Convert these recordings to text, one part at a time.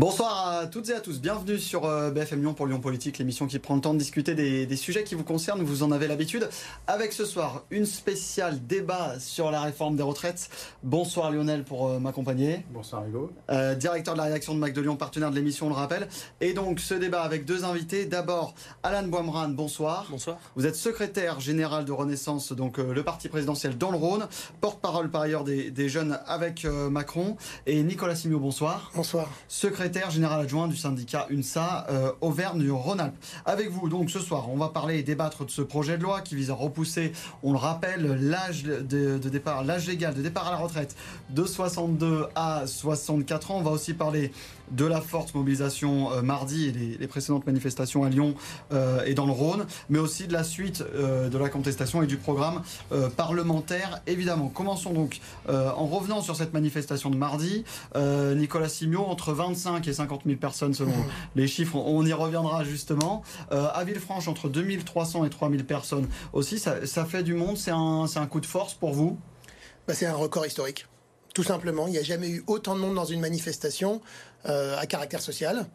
Bonsoir à toutes et à tous. Bienvenue sur euh, BFM Lyon pour Lyon Politique, l'émission qui prend le temps de discuter des, sujets qui vous concernent. Vous en avez l'habitude. Avec ce soir, une spéciale débat sur la réforme des retraites. Bonsoir Lionel pour euh, m'accompagner. Bonsoir Hugo. Euh, directeur de la rédaction de Mac de Lyon, partenaire de l'émission, on le rappelle. Et donc ce débat avec deux invités. D'abord, Alan Boimran, bonsoir. Bonsoir. Vous êtes secrétaire général de Renaissance, donc le parti présidentiel dans le Rhône. Porte-parole par ailleurs des, des jeunes avec Macron. Et Nicolas Simio, bonsoir. Bonsoir. Secrétaire général adjoint du syndicat UNSA euh, Auvergne-Rhône-Alpes. Avec vous, donc ce soir, on va parler et débattre de ce projet de loi qui vise à repousser, on le rappelle, l'âge de, départ, l'âge légal de départ à la retraite de 62 à 64 ans. On va aussi parler de la forte mobilisation euh, mardi et les, précédentes manifestations à Lyon euh, et dans le Rhône, mais aussi de la suite de la contestation et du programme parlementaire, évidemment. Commençons donc en revenant sur cette manifestation de mardi. Nicolas Simio, entre 25 et 50 000 personnes selon les chiffres. On y reviendra justement. Euh, à Villefranche, entre 2300 et 3000 personnes aussi. Ça, fait du monde. C'est un, un, coup de force pour vous? Bah, C'est un record historique. Tout simplement, il n'y a jamais eu autant de monde dans une manifestation euh, à caractère social.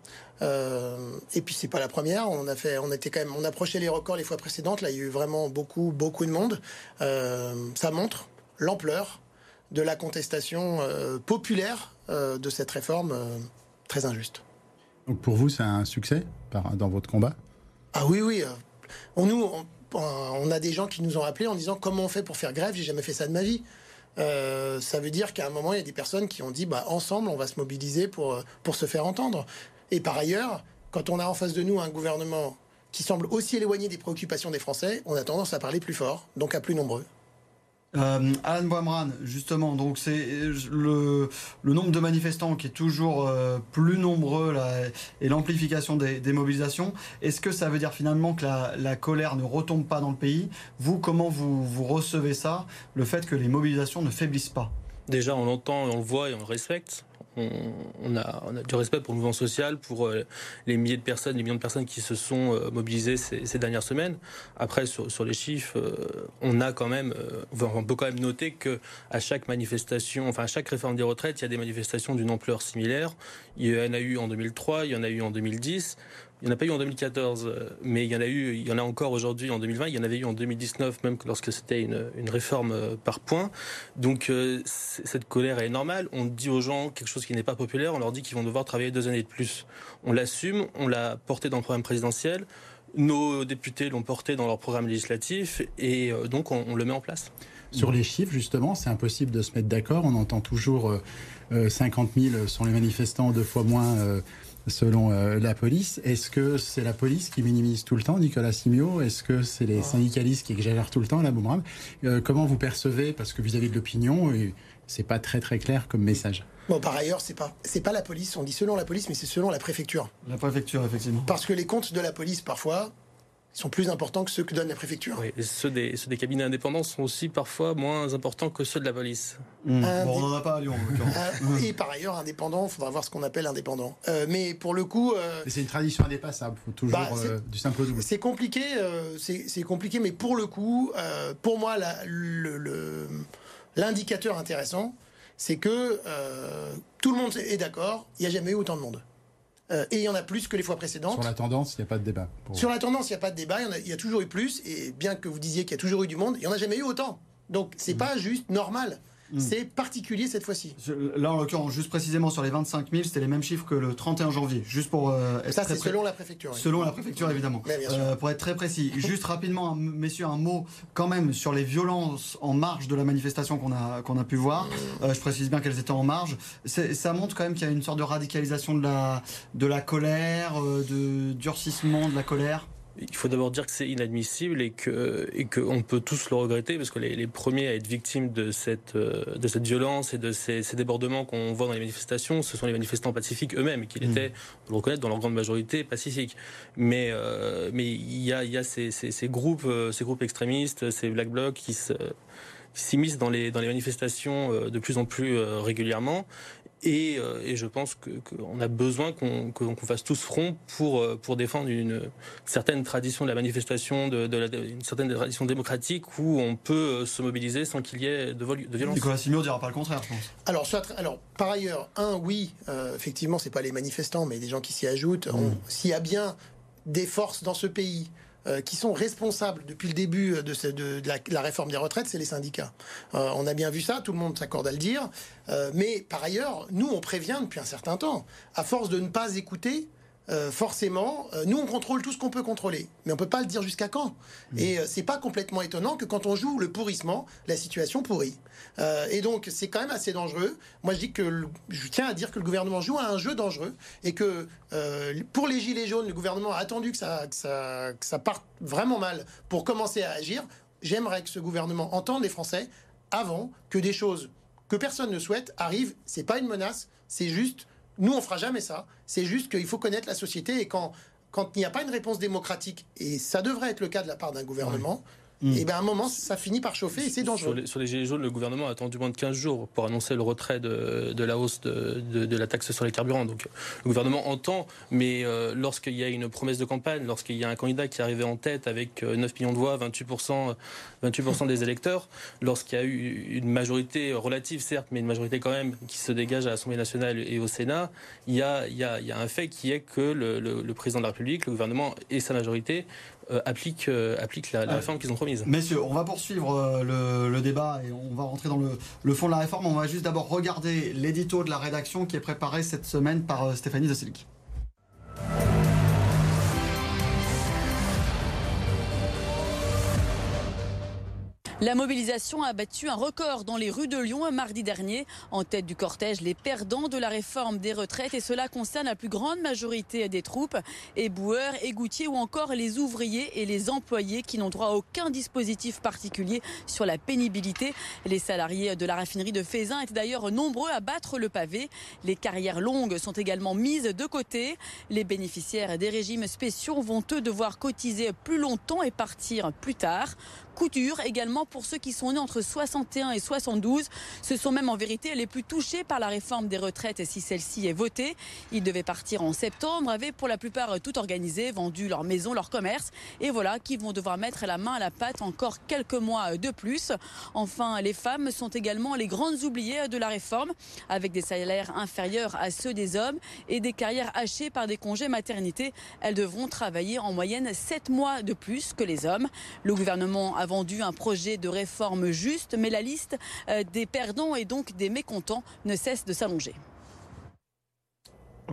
Euh, et puis c'est pas la première. On a fait, on était quand même, on approchait les records les fois précédentes. Là, il y a eu vraiment beaucoup, beaucoup de monde. ça montre l'ampleur de la contestation populaire de cette réforme très injuste. Donc pour vous, c'est un succès dans votre combat? Ah oui, oui. On, nous, on, a des gens qui nous ont appelés en disant comment on fait pour faire grève? J'ai jamais fait ça de ma vie. Euh, ça veut dire qu'à un moment, il y a des personnes qui ont dit bah, ensemble, on va se mobiliser pour, pour se faire entendre. Et par ailleurs, quand on a en face de nous un gouvernement qui semble aussi éloigné des préoccupations des Français, on a tendance à parler plus fort, donc à plus nombreux. Euh, Alan Boimran, justement, c'est le, nombre de manifestants qui est toujours euh, plus nombreux et l'amplification des, mobilisations. Est-ce que ça veut dire finalement que la, colère ne retombe pas dans le pays? Vous, comment vous, vous recevez ça, le fait que les mobilisations ne faiblissent pas? Déjà, on l'entend, on le voit et on le respecte on, a, du respect pour le mouvement social, pour euh, les milliers de personnes, les millions de personnes qui se sont euh, mobilisées ces, dernières semaines. Après, sur, les chiffres, euh, on a quand même, on peut quand même noter que à chaque manifestation, enfin à chaque réforme des retraites, il y a des manifestations d'une ampleur similaire. Il y en a eu en 2003, il y en a eu en 2010. Il n'y en a pas eu en 2014, euh, mais il y en a eu, il y en a encore aujourd'hui en 2020. Il y en avait eu en 2019, même lorsque c'était une, réforme euh, par points. Donc euh, cette colère est normale. On dit aux gens quelque chose qui n'est pas populaire. On leur dit qu'ils vont devoir travailler deux années de plus. On l'assume. On l'a porté dans le programme présidentiel. Nos députés l'ont porté dans leur programme législatif et donc on, le met en place. Sur les chiffres, justement, c'est impossible de se mettre d'accord. On entend toujours 50 000 sont les manifestants, deux fois moins selon euh, la police. Est-ce que c'est la police qui minimise tout le temps, Nicolas Simio? Est-ce que c'est les syndicalistes qui exagèrent tout le temps, la Boomerang? Euh, Comment vous percevez Parce que vis-à-vis de l'opinion, c'est pas très très clair comme message. Bon, par ailleurs, c'est pas c'est pas la police. On dit selon la police, mais c'est selon la préfecture. La préfecture, effectivement. Parce que les comptes de la police, parfois, sont plus importants que ceux que donne la préfecture. Oui, et ceux des, ceux des cabinets indépendants sont aussi parfois moins importants que ceux de la police. Mmh. Bon, on n'en a pas à Lyon. Euh, et par ailleurs, indépendant, il faudra voir ce qu'on appelle indépendant. Euh, mais pour le coup... Euh, c'est une tradition indépassable, il faut toujours bah, du simple au double. C'est compliqué, c'est compliqué, mais pour le coup, pour moi, l'indicateur intéressant, c'est que tout le monde est d'accord, il n'y a jamais eu autant de monde. Euh, et il y en a plus que les fois précédentes. Sur la tendance, il n'y a pas de débat. Sur la tendance, il n'y a pas de débat. Il y, a, toujours eu plus. Et bien que vous disiez qu'il y a toujours eu du monde, il n'y en a jamais eu autant. Donc c'est mmh. pas juste normal. Hmm. C'est particulier cette fois-ci. Là, en l'occurrence, juste précisément sur les 25 000, c'était les mêmes chiffres que le 31 janvier. Juste pour euh, Ça, c'est selon la préfecture. Selon la préfecture, évidemment. Euh, pour être très précis. juste rapidement, messieurs, un mot quand même sur les violences en marge de la manifestation qu'on a, qu'on a pu voir. Euh, je précise bien qu'elles étaient en marge. Ça montre quand même qu'il y a une sorte de radicalisation de la, de la colère, de durcissement de la colère il faut d'abord dire que c'est inadmissible et que et qu'on peut tous le regretter parce que les, premiers à être victimes de cette euh, de cette violence et de ces, débordements qu'on voit dans les manifestations, ce sont les manifestants pacifiques eux-mêmes et qu'ils mmh. étaient, on le reconnaître, dans leur grande majorité pacifiques. Mais euh, mais il y a il y a ces, ces, groupes euh, ces groupes extrémistes, ces black blocs qui s'immiscent dans les dans les manifestations de plus en plus régulièrement Et, et je pense qu'on a besoin qu'on fasse tous front pour, pour défendre une certaine tradition de la manifestation, de, de une certaine tradition démocratique où on peut se mobiliser sans qu'il y ait de, de violence. Nicolas Simio ne dira pas le contraire, je pense. Alors, soit, alors par ailleurs, un, oui, effectivement, c'est pas les manifestants, mais des gens qui s'y ajoutent. Mmh. S'il y a bien des forces dans ce pays euh, qui sont responsables depuis le début de, la, réforme des retraites, c'est les syndicats. Euh, on a bien vu ça, tout le monde s'accorde à le dire. Euh, mais par ailleurs, nous, on prévient depuis un certain temps. À force de ne pas écouter, euh, forcément, euh, nous on contrôle tout ce qu'on peut contrôler, mais on peut pas le dire jusqu'à quand. Mmh. Et euh, c'est pas complètement étonnant que quand on joue le pourrissement, la situation pourrit. et donc c'est quand même assez dangereux. Moi je dis que je tiens à dire que le gouvernement joue à un jeu dangereux et que pour les gilets jaunes, le gouvernement a attendu que ça, que ça, que ça parte vraiment mal pour commencer à agir. J'aimerais que ce gouvernement entende les Français avant que des choses que personne ne souhaite arrivent. C'est pas une menace, c'est juste nous, on fera jamais ça. C'est juste qu'il faut connaître la société et quand, quand il n'y a pas une réponse démocratique, et ça devrait être le cas de la part d'un gouvernement, Mm. Et bien à un moment, ça finit par chauffer et c'est dangereux. Sur les, Gilets jaunes, le gouvernement a attendu moins de 15 jours pour annoncer le retrait de, de la hausse de, de, la taxe sur les carburants. Donc le gouvernement entend, mais euh, lorsqu'il y a une promesse de campagne, lorsqu'il y a un candidat qui est arrivé en tête avec 9 euh, millions de voix, 28%, 28 des électeurs, lorsqu'il y a eu une majorité relative, certes, mais une majorité quand même qui se dégage à l'Assemblée nationale et au Sénat, il y a, il y a, il y a un fait qui est que le, le, le président de la République, le gouvernement et sa majorité euh, appliquent, euh, la, réforme qu'ils ont promise. Messieurs, on va poursuivre euh, le, débat et on va rentrer dans le, fond de la réforme. On va juste d'abord regarder l'édito de la rédaction qui est préparé cette semaine par Stéphanie Zassilic. La mobilisation a battu un record dans les rues de Lyon mardi dernier. En tête du cortège, les perdants de la réforme des retraites et cela concerne la plus grande majorité des troupes, éboueurs, égoutiers ou encore les ouvriers et les employés qui n'ont droit à aucun dispositif particulier sur la pénibilité. Les salariés de la raffinerie de Fézin étaient d'ailleurs nombreux à battre le pavé. Les carrières longues sont également mises de côté. Les bénéficiaires des régimes spéciaux vont eux devoir cotiser plus longtemps et partir plus tard couture également pour ceux qui sont nés entre 61 et 72. Ce sont même en vérité les plus touchés par la réforme des retraites si celle-ci est votée. Ils devaient partir en septembre, avaient pour la plupart tout organisé, vendu leur maison, leur commerce et voilà qui vont devoir mettre la main à la pâte encore quelques mois de plus. Enfin, les femmes sont également les grandes oubliées de la réforme avec des salaires inférieurs à ceux des hommes et des carrières hachées par des congés maternité. Elles devront travailler en moyenne 7 mois de plus que les hommes. Le gouvernement a vendu un projet de réforme juste, mais la liste euh, des perdants et donc des mécontents ne cesse de s'allonger.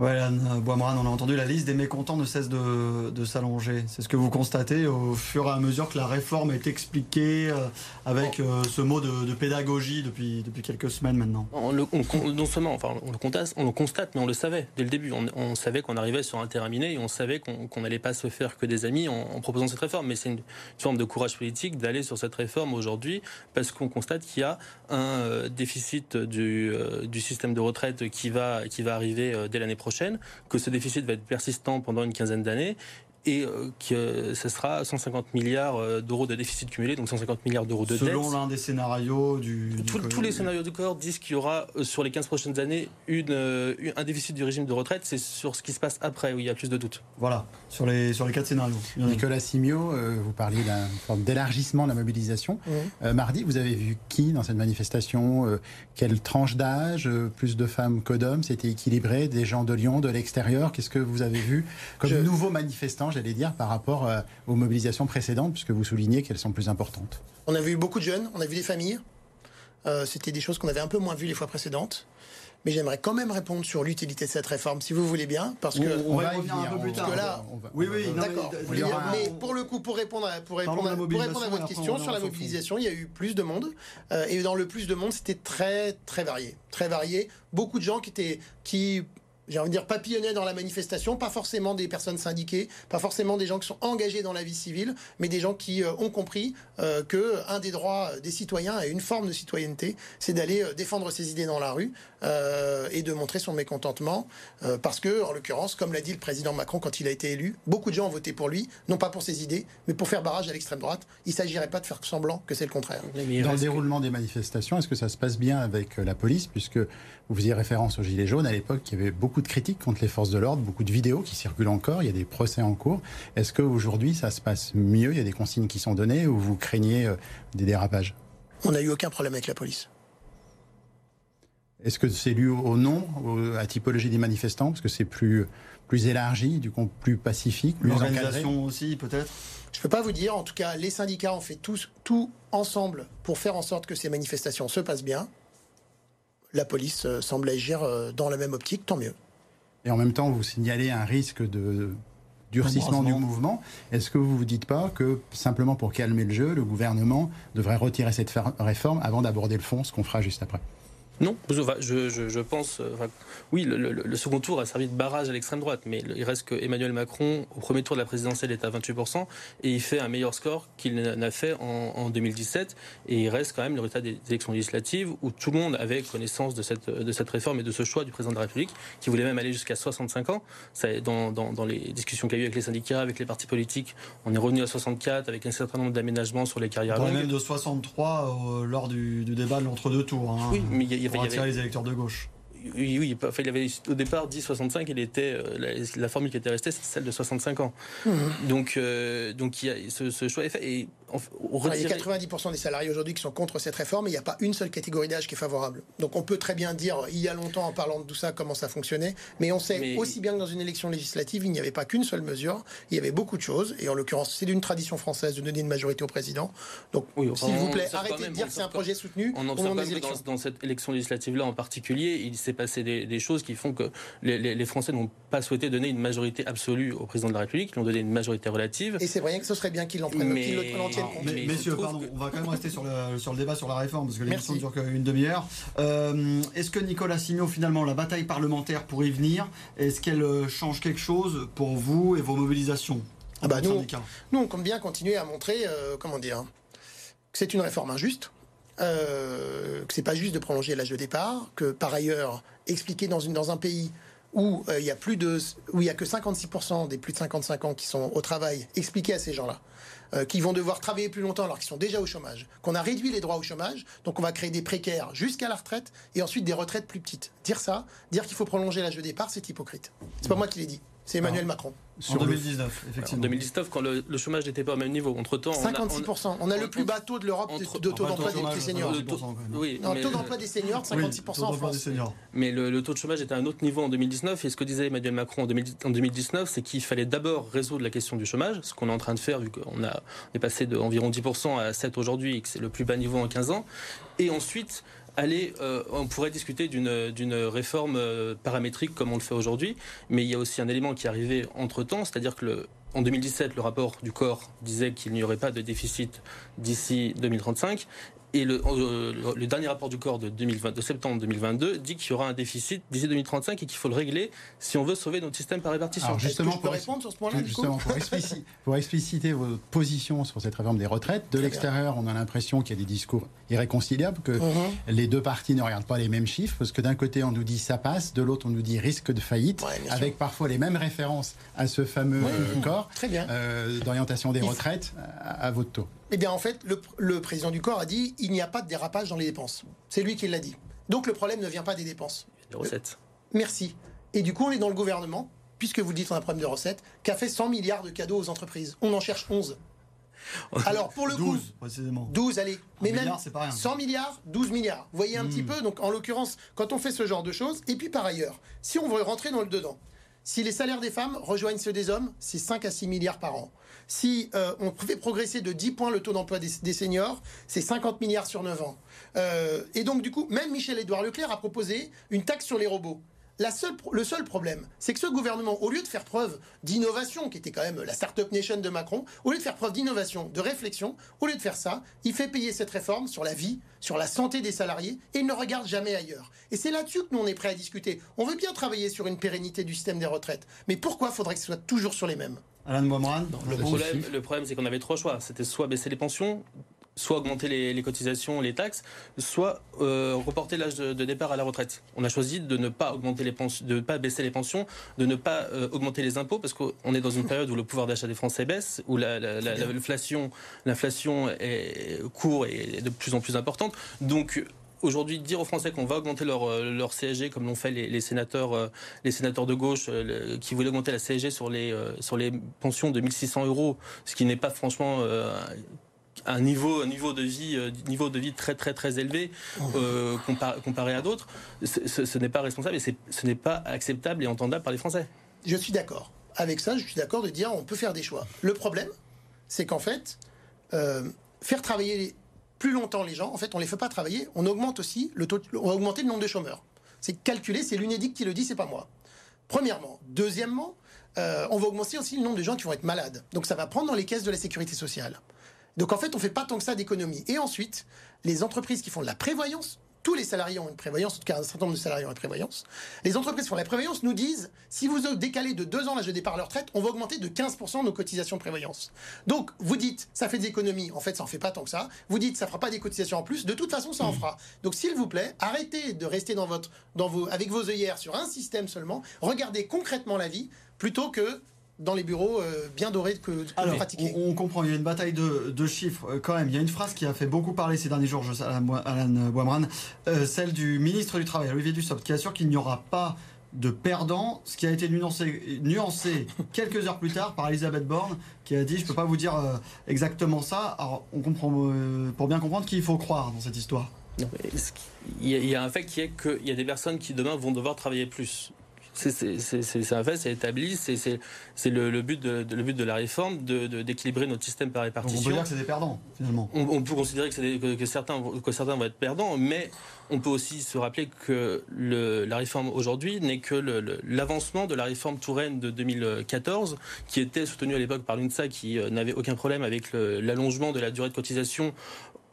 Anne Boimran, on a entendu la liste des mécontents ne cesse de, s'allonger. C'est ce que vous constatez au fur et à mesure que la réforme est expliquée euh, avec euh, ce mot de, pédagogie depuis, quelques semaines maintenant. On non seulement, enfin, on le, constate, on le constate, mais on le savait dès le début. On, savait qu'on arrivait sur un terrain miné et on savait qu'on n'allait pas se faire que des amis en, proposant cette réforme. Mais c'est une, forme de courage politique d'aller sur cette réforme aujourd'hui parce qu'on constate qu'il y a un euh, déficit du, système de retraite qui va arriver dès l'année prochaine que ce déficit va être persistant pendant une quinzaine d'années et euh, que ce sera 150 milliards euh, d'euros de déficit cumulé, donc 150 milliards d'euros de dette. Selon l'un des scénarios du... tous les scénarios du corps disent qu'il y aura euh, sur les 15 prochaines années une, un déficit du régime de retraite. C'est sur ce qui se passe après où il y a plus de doutes. Voilà, sur les, sur les quatre scénarios. Nicolas Simio, vous parliez d'un forme d'élargissement de la mobilisation. mardi, vous avez vu qui dans cette manifestation Quelle tranche d'âge Plus de femmes que d'hommes C'était équilibré Des gens de Lyon, de l'extérieur? Qu'est-ce que vous avez vu comme nouveaux manifestants j'allais dire, par rapport euh, aux mobilisations précédentes, puisque vous soulignez qu'elles sont plus importantes On a vu beaucoup de jeunes, on a vu des familles. Euh, c'était des choses qu'on avait un peu moins vues les fois précédentes. Mais j'aimerais quand même répondre sur l'utilité de cette réforme, si vous voulez bien, parce que on, va y revenir un peu plus tard. là, oui, oui, d'accord. Mais, pour le coup, pour répondre à, pour répondre, à, votre question sur la mobilisation, il y a eu plus de monde, euh, et dans le plus de monde, c'était très très varié, très varié. Beaucoup de gens qui étaient qui j'ai envie de dire, papillonnaient dans la manifestation, pas forcément des personnes syndiquées, pas forcément des gens qui sont engagés dans la vie civile, mais des gens qui euh, ont compris euh, que un des droits des citoyens et une forme de citoyenneté, c'est d'aller euh, défendre ses idées dans la rue euh, et de montrer son mécontentement, euh, parce que, en l'occurrence, comme l'a dit le président Macron quand il a été élu, beaucoup de gens ont voté pour lui, non pas pour ses idées, mais pour faire barrage à l'extrême droite. Il s'agirait pas de faire semblant que c'est le contraire. Dans le déroulement des manifestations, est-ce que ça se passe bien avec la police Puisque vous faisiez référence aux Gilets jaunes, à l'époque, il y avait beaucoup de critiques contre les forces de l'ordre, beaucoup de vidéos qui circulent encore, il y a des procès en cours. Est-ce qu'aujourd'hui, ça se passe mieux? Il y a des consignes qui sont données ou vous craignez euh, des dérapages? On n'a eu aucun problème avec la police. Est-ce que c'est dû au au- à la typologie des manifestants? Parce que c'est plus, plus élargi, du coup plus pacifique, plus L'organisation aussi, peut-être? Je peux pas vous dire. En tout cas, les syndicats ont fait tous, tout ensemble pour faire en sorte que ces manifestations se passent bien. La police euh, semble agir euh, dans la même optique, tant mieux. Et en même temps, vous signalez un risque de durcissement du mouvement. Est-ce que vous vous dites pas que simplement pour calmer le jeu, le gouvernement devrait retirer cette réforme avant d'aborder le fond, ce qu'on fera juste après? Non, je, je- je pense. euh, enfin, oui, le, le- le second tour a servi de barrage à l'extrême droite, mais il reste que Emmanuel Macron, au premier tour de la présidentielle, est à 28%, et il fait un meilleur score qu'il n'a fait en, en 2017. Et il reste quand même le résultat des élections législatives où tout le monde avait connaissance de cette, de cette réforme et de ce choix du président de la République, qui voulait même aller jusqu'à 65 ans. Ça, dans, dans, dans les discussions qu'il y a eu avec les syndicats, avec les partis politiques, on est revenu à 64 avec un certain nombre d'aménagements sur les carrières On longues. même de 63 euh, lors du, du débat de l'entre-deux-tours. Hein, Oui, mais il y, a- il pour attirer les électeurs de gauche. Oui, oui, enfin, il avait au départ dit 65, il était euh, la, la formule qui était restée, c'est celle de 65 ans. Donc, euh, donc il y a, ce, ce choix est fait. Et en- il y a retirer- 90% des salariés aujourd'hui qui sont contre cette réforme et il n'y a pas une seule catégorie d'âge qui est favorable. Donc on peut très bien dire, il y a longtemps en parlant de tout ça, comment ça fonctionnait, mais on sait Mais- aussi bien que dans une élection législative, il n'y avait pas qu'une seule mesure, il y avait beaucoup de choses, et en l'occurrence, c'est d'une tradition française de donner une majorité au président. Donc, Oui, enfin, s'il vous plaît, arrêtez de dire que c'est un projet soutenu On au moment observe des dans, dans cette élection législative-là en particulier, il s'est passé des, des choses qui font que les, les- les Français n'ont pas souhaité donner une majorité absolue au président de la République, ils ont donné une majorité relative. Et c'est vrai que ce serait bien qu'il en prenne, Mais- qu'il Mais, messieurs, pardon, que- on va quand même rester sur le, sur le débat sur la réforme, parce que l'émission ne dure qu'une demi-heure. Euh, est-ce que Nicolas Signot, finalement, la bataille parlementaire pour y venir, est-ce qu'elle euh, change quelque chose pour vous et vos mobilisations Ah bah, nous- Nous, on compte bien continuer à montrer, euh, comment dire, que c'est une réforme injuste, euh, que c'est pas juste de prolonger l'âge de départ, que par ailleurs, expliquer dans, une, dans un pays où euh, il y a plus de, où il y a que 56% des plus de 55 ans qui sont au travail, expliquer à ces gens-là euh, qui vont devoir travailler plus longtemps alors qu'ils sont déjà au chômage, qu'on a réduit les droits au chômage, donc on va créer des précaires jusqu'à la retraite et ensuite des retraites plus petites. Dire ça, dire qu'il faut prolonger l'âge de départ, c'est hypocrite. C'est pas moi qui l'ai dit, c'est Emmanuel Macron. En Sur le- 2019, En effectivement. 2019, quand le, le chômage n'était pas au même niveau, entre-temps, on a- on a- 56%. On a le plus bas taux de l'Europe de- entre- de taux d'emploi des, seniors. ça le taux- 10% quand même. oui, Non, mais- taux d'emploi des seniors, de 56% Oui, en taux d'emploi des France. seniors. Mais le, le taux de chômage était à un autre niveau en 2019. Et ce que disait Emmanuel Macron en, 2000 en 2019, c'est qu'il fallait d'abord résoudre la question du chômage, ce qu'on est en train de faire, vu qu'on a, on est passé d'environ 10% à 7 aujourd'hui et que c'est le plus bas niveau en 15 ans. Et ensuite, euh, on pourrait discuter d'une d'une réforme euh, paramétrique comme on le fait aujourd'hui. Mais il y a aussi un élément qui est arrivé entre-temps, c'est-à-dire que le, en 2017, le rapport du corps disait qu'il n'y aurait pas de déficit d'ici 2035. Et le, euh, le- le dernier rapport du corps de, 2020, de septembre 2022 dit qu'il y aura un déficit d'ici 2035 et qu'il faut le régler si on veut sauver notre système par répartition. Alors, Est-ce que Justement, je peux pour- répondre sur ce point-là Justement, pour, expliciter, pour expliciter votre position sur cette réforme des retraites, de l'extérieur, on a l'impression qu'il y a des discours irréconciliables, que Mhm. les deux parties ne regardent pas les mêmes chiffres, parce que d'un côté on nous dit ça passe, de l'autre on nous dit risque de faillite, Ouais, avec parfois les mêmes références à ce fameux euh, corps Très bien. euh, d'orientation des retraites à, à votre taux. Eh bien, en fait, le, le président du corps a dit il n'y a pas de dérapage dans les dépenses. C'est lui qui l'a dit. Donc le problème ne vient pas des dépenses. Les recettes. Merci. Et du coup, on est dans le gouvernement, puisque vous le dites, on a un problème de recettes, qui a fait 100 milliards de cadeaux aux entreprises. On en cherche 11. Alors, pour le coup, 12, précisément. 12, allez. Mais même milliard, c'est pas rien. 100 milliards, 12 milliards. Vous voyez un Hmm. petit peu, donc en l'occurrence, quand on fait ce genre de choses, et puis par ailleurs, si on veut rentrer dans le dedans, si les salaires des femmes rejoignent ceux des hommes, c'est 5 à 6 milliards par an. Si euh, on fait progresser de 10 points le taux d'emploi des, seniors, c'est 50 milliards sur 9 ans. Euh, et donc, du coup, même Michel-Édouard Leclerc a proposé une taxe sur les robots. La seule, le seul problème, c'est que ce gouvernement, au lieu de faire preuve d'innovation, qui était quand même la Startup Nation de Macron, au lieu de faire preuve d'innovation, de réflexion, au lieu de faire ça, il fait payer cette réforme sur la vie, sur la santé des salariés, et il ne regarde jamais ailleurs. Et c'est là-dessus que nous, on est à discuter. On veut bien travailler sur une pérennité du système des retraites, mais pourquoi faudrait que ce soit toujours sur les mêmes? Alain Moimran le, problème, le problème, c'est qu'on avait trois choix. C'était soit baisser les pensions, soit augmenter les, cotisations, les taxes, soit euh, reporter l'âge de, départ à la retraite. On a choisi de ne pas augmenter les pensions, de ne pas baisser les pensions, de ne pas euh, augmenter les impôts parce qu'on est dans une période où le pouvoir d'achat des Français baisse, où l'inflation, l'inflation est court et de plus en plus importante. Donc aujourd'hui dire aux Français qu'on va augmenter leur, euh, leur CSG comme l'ont fait les, sénateurs, les sénateurs de gauche qui voulaient augmenter la CSG sur les, sur les pensions de 1600 euros, ce qui n'est pas franchement un niveau, un niveau de vie, euh, niveau de vie très très très élevé euh, comparé, à d'autres, ce, n'est pas responsable et ce n'est pas acceptable et entendable par les Français. Je suis d'accord. Avec ça, je suis d'accord de dire on peut faire des choix. Le problème, c'est qu'en fait, euh, faire travailler plus longtemps les gens, en fait, on les fait pas travailler. On augmente aussi le taux, on va augmenter le nombre de chômeurs. C'est calculé, c'est l'UNEDIC qui le dit, c'est pas moi. Premièrement, deuxièmement, on va augmenter aussi le nombre de gens qui vont être malades. Donc ça va prendre dans les caisses de la sécurité sociale. Donc en fait, on fait pas tant que ça d'économie. Et ensuite, les entreprises qui font de la prévoyance, tous les salariés ont une prévoyance, en tout cas un certain nombre de salariés ont une prévoyance. Les entreprises font la prévoyance nous disent si vous décalez de deux ans l'âge de départ à la retraite, on va augmenter de 15% nos cotisations de prévoyance. Donc vous dites ça fait des économies, en fait ça en fait pas tant que ça. Vous dites ça fera pas des cotisations en plus, de toute façon ça en fera. Donc s'il vous plaît, arrêtez de rester dans votre, dans vos, avec vos œillères sur un système seulement. Regardez concrètement la vie plutôt que dans les bureaux euh, bien dorés que, que Alors, on, on, comprend, il y a une bataille de, chiffres euh, quand même. Il y a une phrase qui a fait beaucoup parler ces derniers jours, Alan Boimran, euh, celle du ministre du Travail, Olivier Dussopt, qui assure qu'il n'y aura pas de perdants, ce qui a été nuancé, nuancé quelques heures plus tard par Elisabeth Borne, qui a dit, je ne peux pas vous dire exactement ça. Alors, on comprend, pour bien comprendre qui il faut croire dans cette histoire. il y a un fait qui est qu'il y a des personnes qui demain vont devoir travailler plus? C'est un fait, c'est établi, c'est le, but de, le but de la réforme, d'équilibrer de, notre système par répartition. on peut dire que c'est des perdants, finalement. On, peut considérer que, que, certains, que certains vont être perdants, mais on peut aussi se rappeler que le, la réforme aujourd'hui n'est que l'avancement de la réforme Touraine de 2014, qui était soutenue à l'époque par l'UNSA, qui euh, n'avait aucun problème avec l'allongement de la durée de cotisation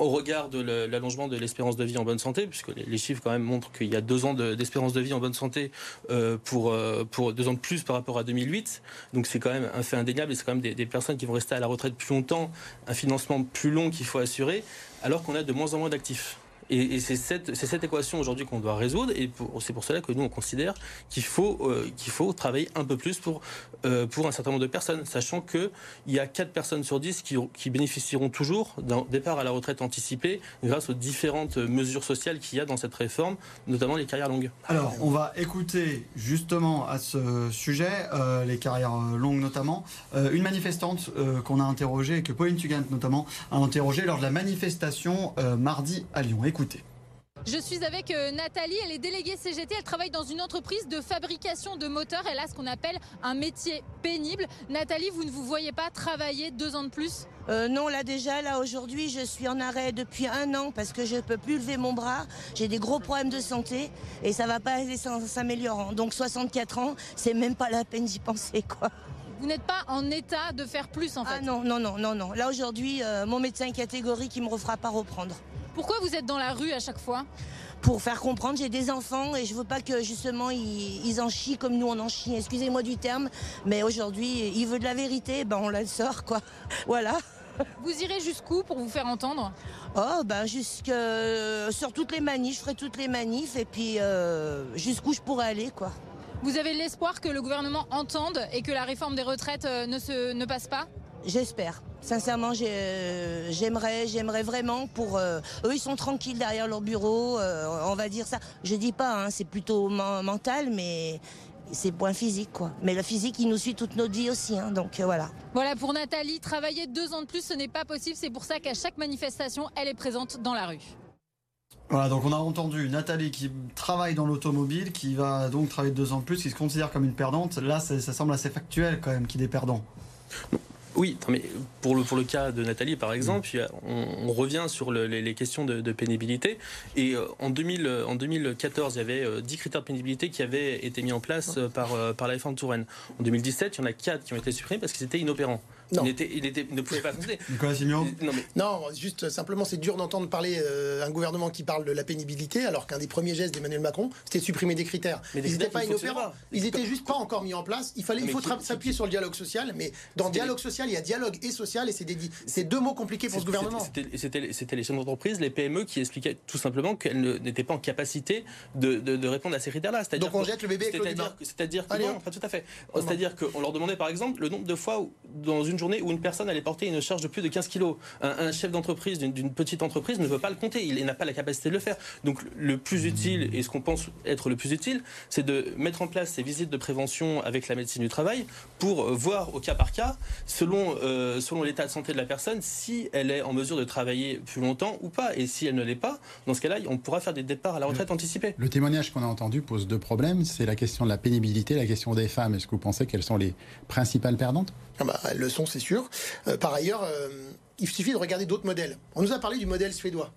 au regard de l'allongement de l'espérance de vie en bonne santé, puisque les, chiffres quand même montrent qu'il y a deux ans d'espérance de, vie en bonne santé euh, pour, euh, pour deux ans de plus par rapport à 2008. Donc c'est quand même un fait indéniable et c'est quand même des, personnes qui vont rester à la retraite plus longtemps, un financement plus long qu'il faut assurer, alors qu'on a de moins en moins d'actifs. Et, c'est cette, équation aujourd'hui qu'on doit résoudre. Et c'est pour cela que nous, on considère qu'il faut, euh, qu'il faut travailler un peu plus pour, euh, pour un certain nombre de personnes, sachant qu'il y a 4 personnes sur 10 qui, bénéficieront toujours d'un départ à la retraite anticipée grâce aux différentes mesures sociales qu'il y a dans cette réforme, notamment les carrières longues. Alors, on va écouter justement à ce sujet, euh, les carrières longues notamment, une manifestante qu'on a interrogée, que Pauline Tugant notamment a interrogée lors de la manifestation mardi à Lyon. Écoutez. Je suis avec euh, Nathalie, elle est déléguée CGT, elle travaille dans une entreprise de fabrication de moteurs, elle a ce qu'on appelle un métier pénible. Nathalie, vous ne vous voyez pas travailler deux ans de plus? Euh, non, là déjà, là aujourd'hui, je suis en arrêt depuis un an parce que je ne peux plus lever mon bras. J'ai des gros problèmes de santé et ça va pas aller s'améliorant. Donc 64 ans, c'est même pas la peine d'y penser, quoi. Vous n'êtes pas en état de faire plus en ah fait? Ah non, non, non, non, non. Là aujourd'hui, euh, mon médecin catégorique, il me refera pas reprendre. Pourquoi vous êtes dans la rue à chaque fois? Pour faire comprendre, j'ai des enfants et je veux pas que justement ils, en chient comme nous on en chie. Excusez-moi du terme, mais aujourd'hui, il veut de la vérité, ben on la sort quoi. Voilà. Vous irez jusqu'où pour vous faire entendre? Oh ben jusque sur toutes les manifs, je ferai toutes les manifs et puis euh, jusqu'où je pourrais aller quoi. Vous avez l'espoir que le gouvernement entende et que la réforme des retraites euh, ne, se, ne passe pas? J'espère. Sincèrement, euh, j'aimerais, j'aimerais vraiment pour euh, eux, ils sont tranquilles derrière leur bureau. Euh, on va dire ça. Je dis pas, hein, c'est plutôt mental, mais c'est point physique, quoi. Mais le physique, il nous suit toute notre vie aussi, hein, donc voilà. Voilà pour Nathalie, travailler deux ans de plus, ce n'est pas possible. C'est pour ça qu'à chaque manifestation, elle est présente dans la rue. Voilà, donc on a entendu Nathalie qui travaille dans l'automobile, qui va donc travailler deux ans de plus, qui se considère comme une perdante. Là, ça semble assez factuel quand même qu'il est perdant. Oui, mais pour le, pour le cas de Nathalie, par exemple, on, revient sur les, questions de, pénibilité. Et euh, en, 2000, en 2014, il y avait 10 critères de pénibilité qui avaient été mis en place par, par la Touraine. En 2017, il y en a 4 qui ont été supprimés parce qu'ils étaient inopérants. Non. Il, était, il, était, ne pouvait pas fonctionner. Nicolas Simion non, non, juste simplement, c'est dur d'entendre parler euh, un gouvernement qui parle de la pénibilité, alors qu'un des premiers gestes d'Emmanuel Macron, c'était de supprimer des critères. Mais ils n'étaient pas inopérants. Ils étaient juste pas encore mis en place. Il fallait, il faut s'appuyer sur le dialogue social, mais dans dialogue social, il y a dialogue et social, et c'est deux mots compliqués pour ce gouvernement. C'était les chefs d'entreprise, les PME, qui expliquaient tout simplement qu'elles n'étaient pas en capacité de, de, répondre à ces critères-là. Donc on jette le bébé avec l'eau C'est-à-dire que non, pas tout à fait. C'est-à-dire qu'on leur demandait par exemple le nombre de fois où, dans une journée où une personne allait porter une charge de plus de 15 kilos. Un, chef d'entreprise d'une petite entreprise ne veut pas le compter, il n'a pas la capacité de le faire. Donc le plus utile, et ce qu'on pense être le plus utile, c'est de mettre en place ces visites de prévention avec la médecine du travail pour euh, voir au cas par cas, selon, euh, selon l'état de santé de la personne, si elle est en mesure de travailler plus longtemps ou pas. Et si elle ne l'est pas, dans ce cas-là, on pourra faire des départs à la retraite anticipés. Le témoignage qu'on a entendu pose deux problèmes. C'est la question de la pénibilité, la question des femmes. Est-ce que vous pensez qu'elles sont les principales perdantes? Ah bah, Elles le sont, c'est sûr. Euh, par ailleurs, euh, il suffit de regarder d'autres modèles. On nous a parlé du modèle suédois.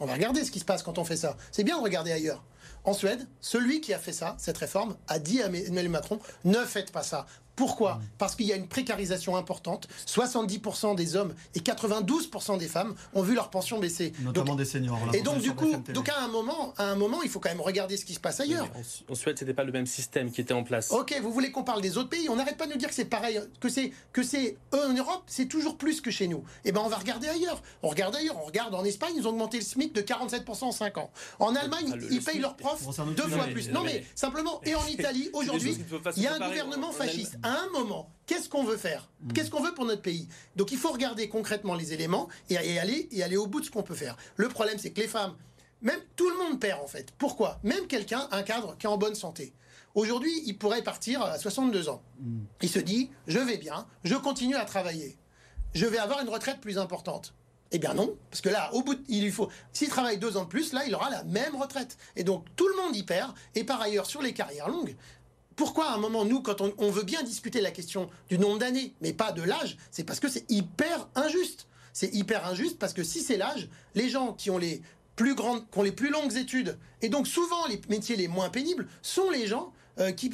On va regarder ce qui se passe quand on fait ça. C'est bien de regarder ailleurs. En Suède, celui qui a fait ça, cette réforme, a dit à Emmanuel Macron ne faites pas ça. Pourquoi. Parce qu'il y a une précarisation importante. 70% des hommes et 92% des femmes ont vu leur pension baisser. Notamment des seniors. Et donc du coup, donc à un moment, à un moment, il faut quand même regarder ce qui se passe ailleurs. En, Suède, c'était pas le même système qui était en place. Ok, vous voulez qu'on parle des autres pays? On n'arrête pas de nous dire que c'est pareil, que c'est que c'est en Europe, c'est toujours plus que chez nous. Eh ben, on va regarder ailleurs. On regarde ailleurs. On regarde en Espagne, ils ont augmenté le SMIC de 47% en 5 ans. En Allemagne, ah, ils payent leurs profs deux fois plus. Non mais simplement. Et en Italie, aujourd'hui, il y a un gouvernement fasciste. À un moment, qu'est-ce qu'on veut faire? Mm. Qu'est-ce qu'on veut pour notre pays? Donc il faut regarder concrètement les éléments et, aller, et aller au bout de ce qu'on peut faire. Le problème, c'est que les femmes, même tout le monde perd en fait. Pourquoi? Même quelqu'un, un cadre qui est en bonne santé. Aujourd'hui, il pourrait partir à 62 ans. Mm. Il se dit, je vais bien, je continue à travailler. Je vais avoir une retraite plus importante. Eh bien non, parce que là, au bout, il lui faut. S'il travaille deux ans de plus, là, il aura la même retraite. Et donc tout le monde y perd. Et par ailleurs, sur les carrières longues, pourquoi à un moment, nous, quand on, veut bien discuter la question du nombre d'années, mais pas de l'âge, c'est parce que c'est hyper injuste. C'est hyper injuste parce que si c'est l'âge, les gens qui ont les plus grandes, qui ont les plus longues études, et donc souvent les métiers les moins pénibles, sont les gens euh, qui,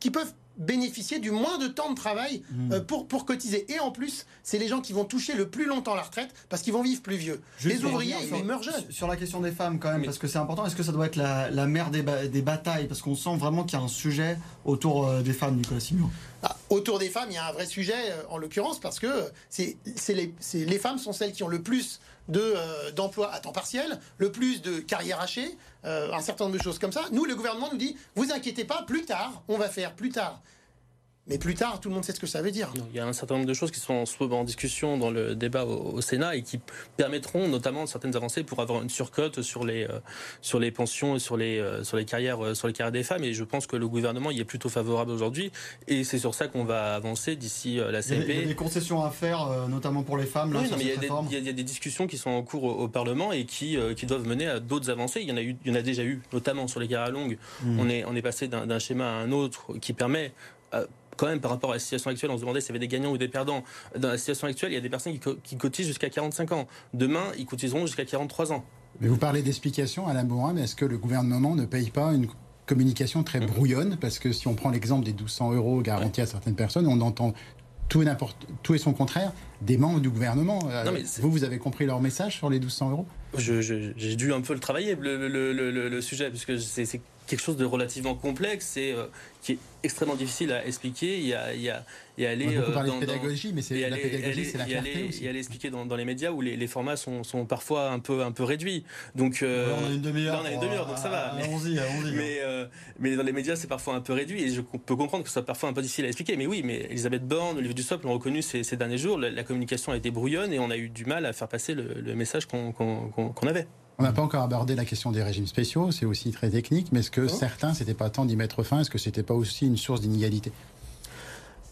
qui peuvent bénéficier du moins de temps de travail hmm. euh, pour, pour cotiser. Et en plus, c'est les gens qui vont toucher le plus longtemps la retraite parce qu'ils vont vivre plus vieux. les ouvriers, ils meurent jeunes. Sur la question des femmes, quand même, parce que c'est important, est-ce que ça doit être la, la mère des, des batailles? Parce qu'on sent vraiment qu'il y a un sujet autour euh, des femmes, Nicolas Simon. Ah, autour des femmes, il y a un vrai sujet, euh, en l'occurrence, parce que les, femmes sont celles qui ont le plus d'emplois à temps partiel, le plus de carrières hachées, euh, un certain nombre de choses comme ça. Nous, le gouvernement nous dit, vous inquiétez pas, plus tard, on va faire plus tard. Mais plus tard, tout le monde sait ce que ça veut dire. Il y a un certain nombre de choses qui sont en discussion dans le débat au, Sénat et qui permettront notamment certaines avancées pour avoir une surcote sur les, euh, sur les pensions, sur les, euh, sur, les carrières, euh, sur les carrières des femmes. Et je pense que le gouvernement y est plutôt favorable aujourd'hui. Et c'est sur ça qu'on va avancer d'ici la CMP. Il y, a des concessions à faire, notamment pour les femmes. il, y a des, discussions qui sont en cours au, Parlement et qui, qui doivent mener à d'autres avancées. Il y, en a eu, il y en a déjà eu, notamment sur les carrières longues. Hmm. On, est, on est passé d'un schéma à un autre qui permet quand même par rapport à la situation actuelle, on se demandait s'il y avait des gagnants ou des perdants. Dans la situation actuelle, il y a des personnes qui, cotisent jusqu'à 45 ans. Demain, ils cotiseront jusqu'à 43 ans. Mais vous parlez d'explication, Alain Bourrin, mais est-ce que le gouvernement ne paye pas une communication très mmh. brouillonne? Parce que si on prend l'exemple des 1200 euros garantis à certaines personnes, on entend tout et, tout et son contraire des membres du gouvernement. Euh, vous, vous avez compris leur message sur les 1200 euros? J'ai dû un peu le travailler, le, le, le sujet, puisque c'est quelque chose de relativement complexe et euh, qui est extrêmement difficile à expliquer. Il y a, il y a, et aller on a euh, dans, de pédagogie, mais c'est la pédagogie, c'est la clarté aussi. Et aller expliquer dans, dans, les médias où les, les formats sont, sont, parfois un peu un peu réduits. Donc euh, on a une demi-heure. On a une demi-heure, donc ça va. Allons-y, allons-y. Mais mais dans les médias, c'est parfois un peu réduit et je peux comprendre que ce soit parfois un peu difficile à expliquer. Mais oui, mais Elisabeth Borne, Olivier Dussopt l'ont reconnu ces, ces, derniers jours. La, communication a été brouillonne et on a eu du mal à faire passer le, le message qu'on qu'on avait. On n'a pas encore abordé la question des régimes spéciaux, c'est aussi très technique, mais est-ce que oh. certains, c'était pas temps d'y mettre fin Est-ce que c'était pas aussi une source d'inégalité?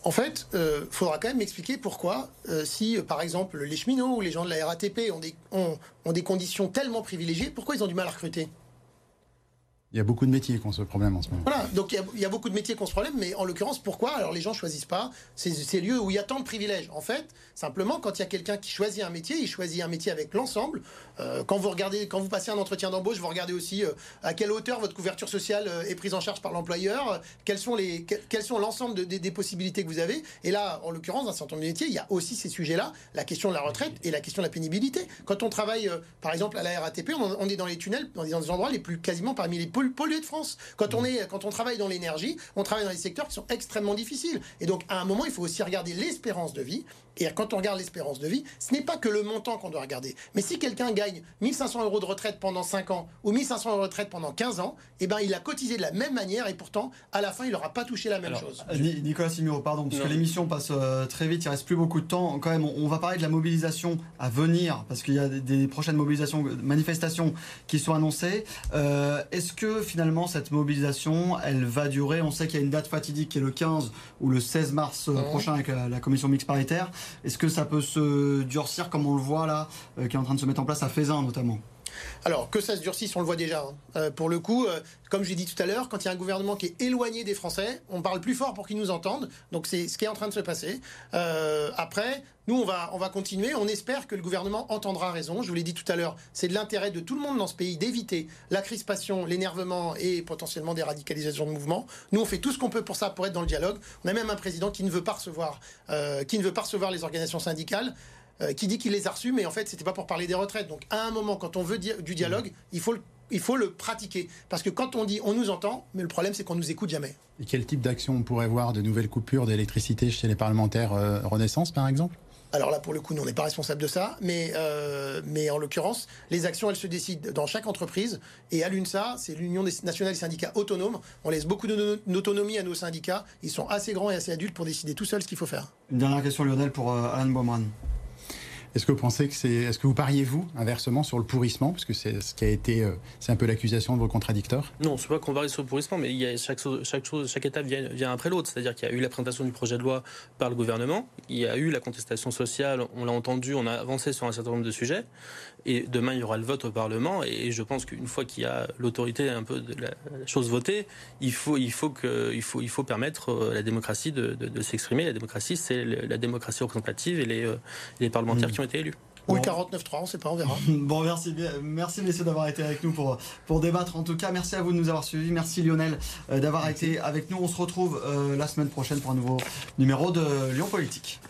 En fait, il euh, faudra quand même m'expliquer pourquoi, euh, si euh, par exemple les cheminots ou les gens de la RATP ont des, ont, des conditions tellement privilégiées, pourquoi ils ont du mal à recruter? Il y a beaucoup de métiers qui ont ce problème en ce moment. Voilà, donc il y, a, beaucoup de métiers qui ont ce problème, mais en l'occurrence, pourquoi Alors les gens choisissent pas ces, ces lieux où il y a tant de privilèges? En fait, simplement, quand il y a quelqu'un qui choisit un métier, il choisit un métier avec l'ensemble. Euh, quand vous regardez, quand vous passez un entretien d'embauche, vous regardez aussi euh, à quelle hauteur votre couverture sociale euh, est prise en charge par l'employeur, euh, quels sont les, que- quels sont l'ensemble de- des- possibilités que vous avez. Et là, en l'occurrence, un certain nombre de métiers, il y a aussi ces sujets-là, la question de la retraite et la question de la pénibilité. Quand on travaille, par exemple, à la RATP, on, on est dans les tunnels, dans des endroits les plus quasiment parmi les pol- pollués de France. Quand on est, quand on travaille dans l'énergie, on travaille dans des secteurs qui sont extrêmement difficiles. Et donc, à un moment, il faut aussi regarder l'espérance de vie. Et quand on regarde l'espérance de vie, ce n'est pas que le montant qu'on doit regarder. Mais si quelqu'un gagne 1500 euros de retraite pendant 5 ans ou 1500 euros de retraite pendant 15 ans, eh ben, il a cotisé de la même manière et pourtant, à la fin, il n'aura pas touché la même Alors, chose. Euh, Ni- Nicolas Simuro, pardon, parce Non. que l'émission passe euh, très vite, il reste plus beaucoup de temps. Quand même, on, on va parler de la mobilisation à venir, parce qu'il y a des, des prochaines mobilisations, manifestations qui sont annoncées. Euh, Est-ce que finalement cette mobilisation, elle va durer? On sait qu'il y a une date fatidique qui est le 15 ou le 16 mars euh, prochain avec la, la commission mixte paritaire. Est-ce que ça peut se durcir comme on le voit là, euh, qui est en train de se mettre en place à Fézin notamment? Alors, que ça se durcisse, on le voit déjà. hein. Euh, pour le coup, euh, comme j'ai dit tout à l'heure, quand il y a un gouvernement qui est éloigné des Français, on parle plus fort pour qu'ils nous entendent. Donc, c'est ce qui est en train de se passer. Euh, après, nous, on va, on va continuer. On espère que le gouvernement entendra raison. Je vous l'ai dit tout à l'heure, c'est de l'intérêt de tout le monde dans ce pays d'éviter la crispation, l'énervement et potentiellement des radicalisations de mouvements. Nous, on fait tout ce qu'on peut pour ça, pour être dans le dialogue. On a même un président qui ne veut pas recevoir, euh, qui ne veut pas recevoir les organisations syndicales euh, qui dit qu'il les a reçus, mais en fait, c'était pas pour parler des retraites. Donc, à un moment, quand on veut di- du dialogue, il faut le il faut le pratiquer. Parce que quand on dit on nous entend, mais le problème c'est qu'on nous écoute jamais. Et quel type d'action on pourrait voir de nouvelles coupures d'électricité chez les parlementaires euh, Renaissance, par exemple? Alors là, pour le coup, nous, on n'est pas responsable de ça, mais, euh, mais en l'occurrence, les actions, elles se décident dans chaque entreprise. Et à l'UNSA, c'est l'Union nationale des syndicats autonomes. On laisse beaucoup d'autonomie à nos syndicats. Ils sont assez grands et assez adultes pour décider tout seuls ce qu'il faut faire. Une dernière question, Lionel, pour euh, Alan Baumran. Est-ce que vous pensez que c'est, est-ce que vous pariez vous inversement sur le pourrissement, parce que c'est ce qui a été, euh, c'est un peu l'accusation de vos contradicteurs. Non, c'est pas qu'on varie sur le pourrissement, mais il y a chaque, chose, chaque étape vient, vient après l'autre. C'est-à-dire qu'il y a eu la présentation du projet de loi par le gouvernement, il y a eu la contestation sociale, on l'a entendu, on a avancé sur un certain nombre de sujets, et demain il y aura le vote au Parlement, et je pense qu'une fois qu'il y a l'autorité un peu de la chose votée, il faut, il faut, que, il faut, il faut permettre euh, à la démocratie de, de- de s'exprimer. La démocratie, c'est la démocratie représentative et les, euh, les parlementaires qui ont été élus. Ou Bon. le 49.3, on sait pas, on verra. Bon, merci, merci messieurs d'avoir été avec nous pour, pour débattre. En tout cas, merci à vous de nous avoir suivis. Merci Lionel euh, d'avoir été avec nous. On se retrouve euh, la semaine prochaine pour un nouveau numéro de Lyon Politique.